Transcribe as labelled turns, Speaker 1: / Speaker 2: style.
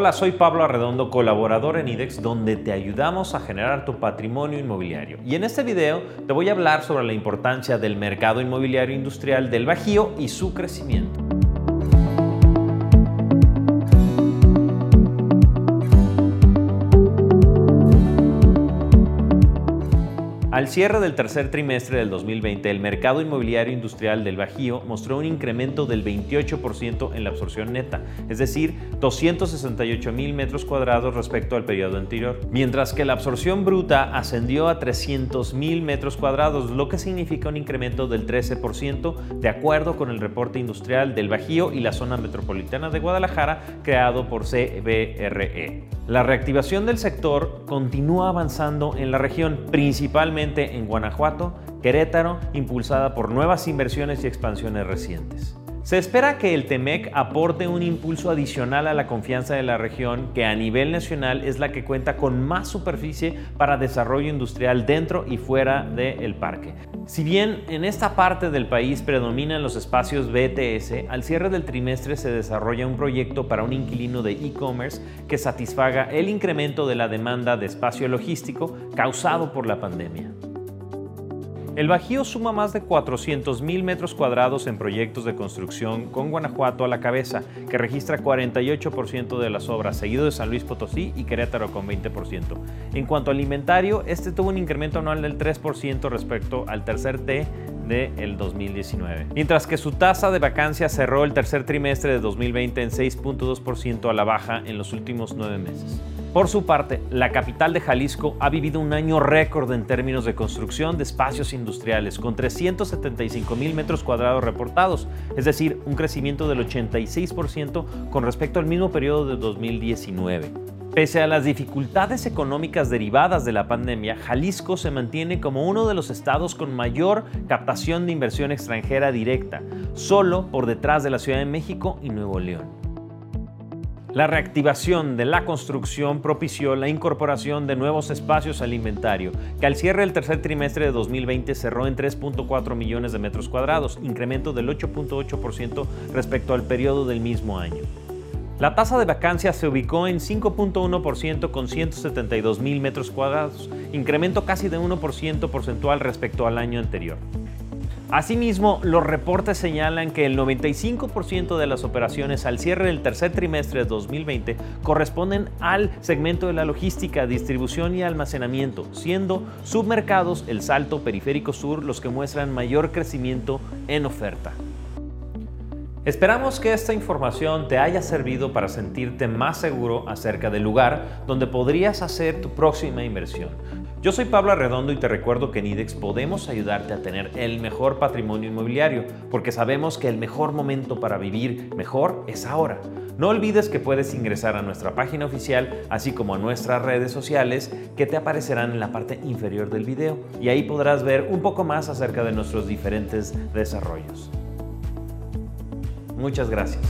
Speaker 1: Hola, soy Pablo Arredondo, colaborador en IDEX, donde te ayudamos a generar tu patrimonio inmobiliario. Y en este video te voy a hablar sobre la importancia del mercado inmobiliario industrial del Bajío y su crecimiento. Al cierre del tercer trimestre del 2020, el mercado inmobiliario industrial del Bajío mostró un incremento del 28% en la absorción neta, es decir, 268 mil metros cuadrados respecto al periodo anterior, mientras que la absorción bruta ascendió a 300 mil metros cuadrados, lo que significa un incremento del 13% de acuerdo con el reporte industrial del Bajío y la zona metropolitana de Guadalajara creado por CBRE. La reactivación del sector continúa avanzando en la región, principalmente en Guanajuato, Querétaro, impulsada por nuevas inversiones y expansiones recientes. Se espera que el TEMEC aporte un impulso adicional a la confianza de la región, que a nivel nacional es la que cuenta con más superficie para desarrollo industrial dentro y fuera del parque. Si bien en esta parte del país predominan los espacios BTS, al cierre del trimestre se desarrolla un proyecto para un inquilino de e-commerce que satisfaga el incremento de la demanda de espacio logístico causado por la pandemia. El Bajío suma más de 400.000 metros cuadrados en proyectos de construcción con Guanajuato a la cabeza, que registra 48% de las obras, seguido de San Luis Potosí y Querétaro con 20%. En cuanto al inventario, este tuvo un incremento anual del 3% respecto al tercer T del 2019. Mientras que su tasa de vacancia cerró el tercer trimestre de 2020 en 6.2% a la baja en los últimos nueve meses. Por su parte, la capital de Jalisco ha vivido un año récord en términos de construcción de espacios industriales, con 375 mil metros cuadrados reportados, es decir, un crecimiento del 86% con respecto al mismo periodo de 2019. Pese a las dificultades económicas derivadas de la pandemia, Jalisco se mantiene como uno de los estados con mayor captación de inversión extranjera directa, solo por detrás de la Ciudad de México y Nuevo León. La reactivación de la construcción propició la incorporación de nuevos espacios al inventario, que al cierre del tercer trimestre de 2020 cerró en 3.4 millones de metros cuadrados, incremento del 8.8% respecto al periodo del mismo año. La tasa de vacancia se ubicó en 5.1% con 172 mil metros cuadrados, incremento casi de 1% porcentual respecto al año anterior. Asimismo, los reportes señalan que el 95% de las operaciones al cierre del tercer trimestre de 2020 corresponden al segmento de la logística, distribución y almacenamiento, siendo submercados el Salto Periférico Sur los que muestran mayor crecimiento en oferta. Esperamos que esta información te haya servido para sentirte más seguro acerca del lugar donde podrías hacer tu próxima inversión. Yo soy Pablo Arredondo y te recuerdo que en IDEX podemos ayudarte a tener el mejor patrimonio inmobiliario, porque sabemos que el mejor momento para vivir mejor es ahora. No olvides que puedes ingresar a nuestra página oficial, así como a nuestras redes sociales que te aparecerán en la parte inferior del video, y ahí podrás ver un poco más acerca de nuestros diferentes desarrollos. Muchas gracias.